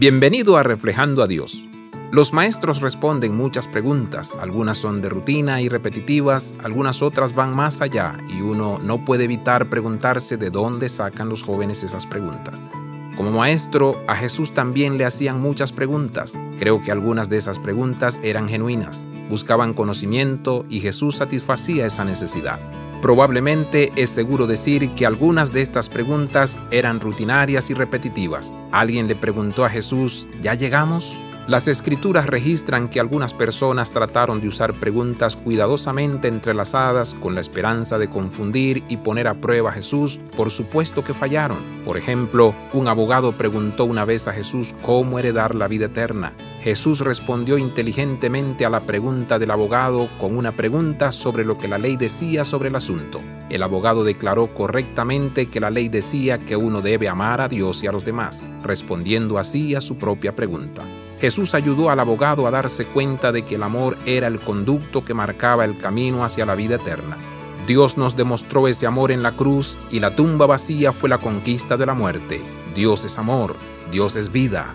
Bienvenido a Reflejando a Dios. Los maestros responden muchas preguntas, algunas son de rutina y repetitivas, algunas otras van más allá y uno no puede evitar preguntarse de dónde sacan los jóvenes esas preguntas. Como maestro, a Jesús también le hacían muchas preguntas. Creo que algunas de esas preguntas eran genuinas, buscaban conocimiento y Jesús satisfacía esa necesidad. Probablemente es seguro decir que algunas de estas preguntas eran rutinarias y repetitivas. Alguien le preguntó a Jesús, ¿ya llegamos? Las escrituras registran que algunas personas trataron de usar preguntas cuidadosamente entrelazadas con la esperanza de confundir y poner a prueba a Jesús, por supuesto que fallaron. Por ejemplo, un abogado preguntó una vez a Jesús cómo heredar la vida eterna. Jesús respondió inteligentemente a la pregunta del abogado con una pregunta sobre lo que la ley decía sobre el asunto. El abogado declaró correctamente que la ley decía que uno debe amar a Dios y a los demás, respondiendo así a su propia pregunta. Jesús ayudó al abogado a darse cuenta de que el amor era el conducto que marcaba el camino hacia la vida eterna. Dios nos demostró ese amor en la cruz y la tumba vacía fue la conquista de la muerte. Dios es amor, Dios es vida.